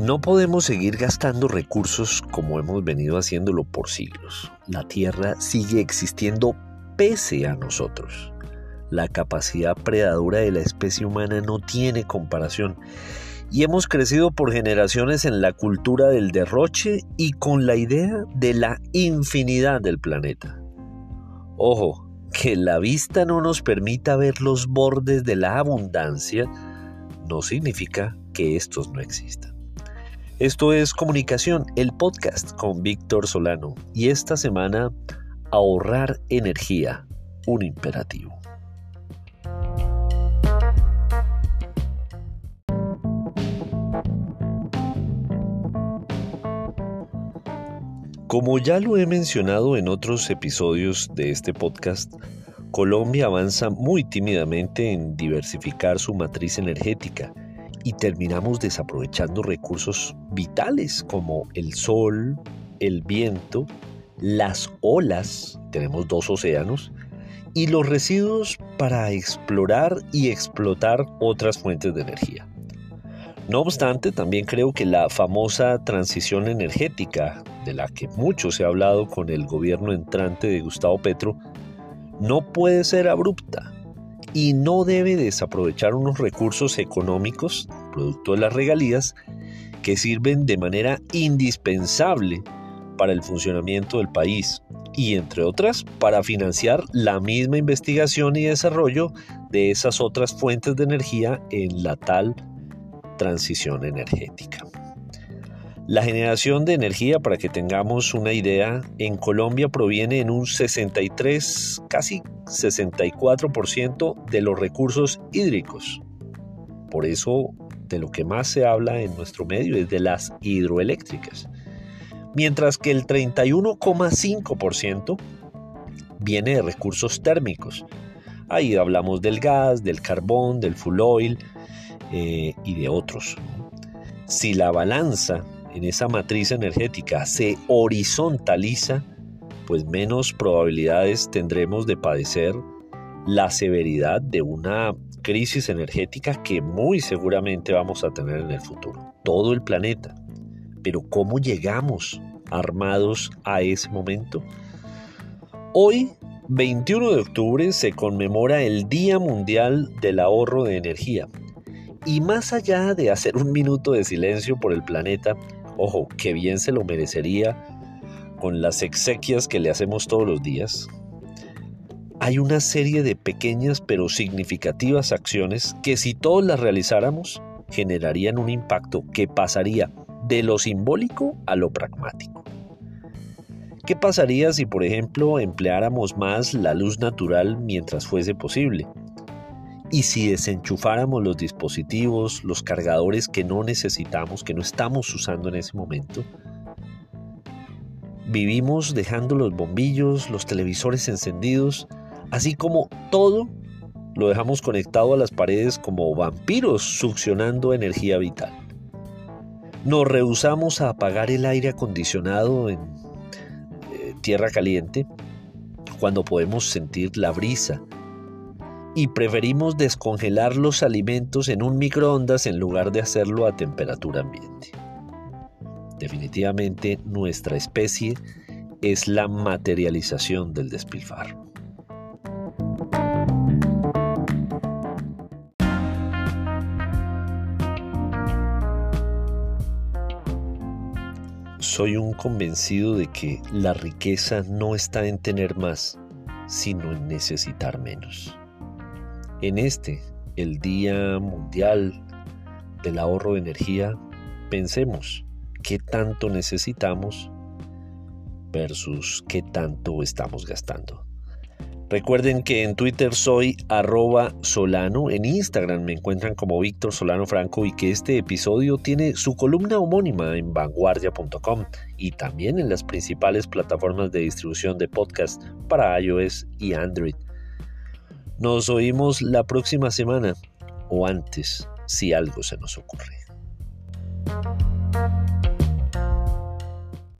No podemos seguir gastando recursos como hemos venido haciéndolo por siglos. La Tierra sigue existiendo pese a nosotros. La capacidad predadora de la especie humana no tiene comparación y hemos crecido por generaciones en la cultura del derroche y con la idea de la infinidad del planeta. Ojo, que la vista no nos permita ver los bordes de la abundancia no significa que estos no existan. Esto es Comunicación, el podcast con Víctor Solano y esta semana ahorrar energía, un imperativo. Como ya lo he mencionado en otros episodios de este podcast, Colombia avanza muy tímidamente en diversificar su matriz energética y terminamos desaprovechando recursos vitales como el sol, el viento, las olas, tenemos dos océanos, y los residuos para explorar y explotar otras fuentes de energía. No obstante, también creo que la famosa transición energética, de la que mucho se ha hablado con el gobierno entrante de Gustavo Petro, no puede ser abrupta y no debe desaprovechar unos recursos económicos, producto de las regalías, que sirven de manera indispensable para el funcionamiento del país y, entre otras, para financiar la misma investigación y desarrollo de esas otras fuentes de energía en la tal transición energética. La generación de energía, para que tengamos una idea, en Colombia proviene en un 63, casi 64% de los recursos hídricos. Por eso, de lo que más se habla en nuestro medio es de las hidroeléctricas. Mientras que el 31,5% viene de recursos térmicos. Ahí hablamos del gas, del carbón, del full oil, eh, y de otros. Si la balanza en esa matriz energética se horizontaliza, pues menos probabilidades tendremos de padecer la severidad de una crisis energética que muy seguramente vamos a tener en el futuro. Todo el planeta. Pero ¿cómo llegamos armados a ese momento? Hoy, 21 de octubre, se conmemora el Día Mundial del Ahorro de Energía, y más allá de hacer un minuto de silencio por el planeta, ojo, que bien se lo merecería con las exequias que le hacemos todos los días, hay una serie de pequeñas pero significativas acciones que si todos las realizáramos generarían un impacto que pasaría de lo simbólico a lo pragmático. ¿Qué pasaría si, por ejemplo, empleáramos más la luz natural mientras fuese posible? Y si desenchufáramos los dispositivos, los cargadores que no necesitamos, que no estamos usando en ese momento, vivimos dejando los bombillos, los televisores encendidos, así como todo lo dejamos conectado a las paredes como vampiros succionando energía vital. Nos rehusamos a apagar el aire acondicionado en eh, tierra caliente cuando podemos sentir la brisa y preferimos descongelar los alimentos en un microondas en lugar de hacerlo a temperatura ambiente. Definitivamente nuestra especie es la materialización del despilfarro. Soy un convencido de que la riqueza no está en tener más, sino en necesitar menos. En este, el Día Mundial del Ahorro de Energía, pensemos qué tanto necesitamos versus qué tanto estamos gastando. Recuerden que en Twitter soy arroba solano, en Instagram me encuentran como Víctor Solano Franco y que este episodio tiene su columna homónima en vanguardia.com y también en las principales plataformas de distribución de podcast para iOS y Android. Nos oímos la próxima semana o antes si algo se nos ocurre.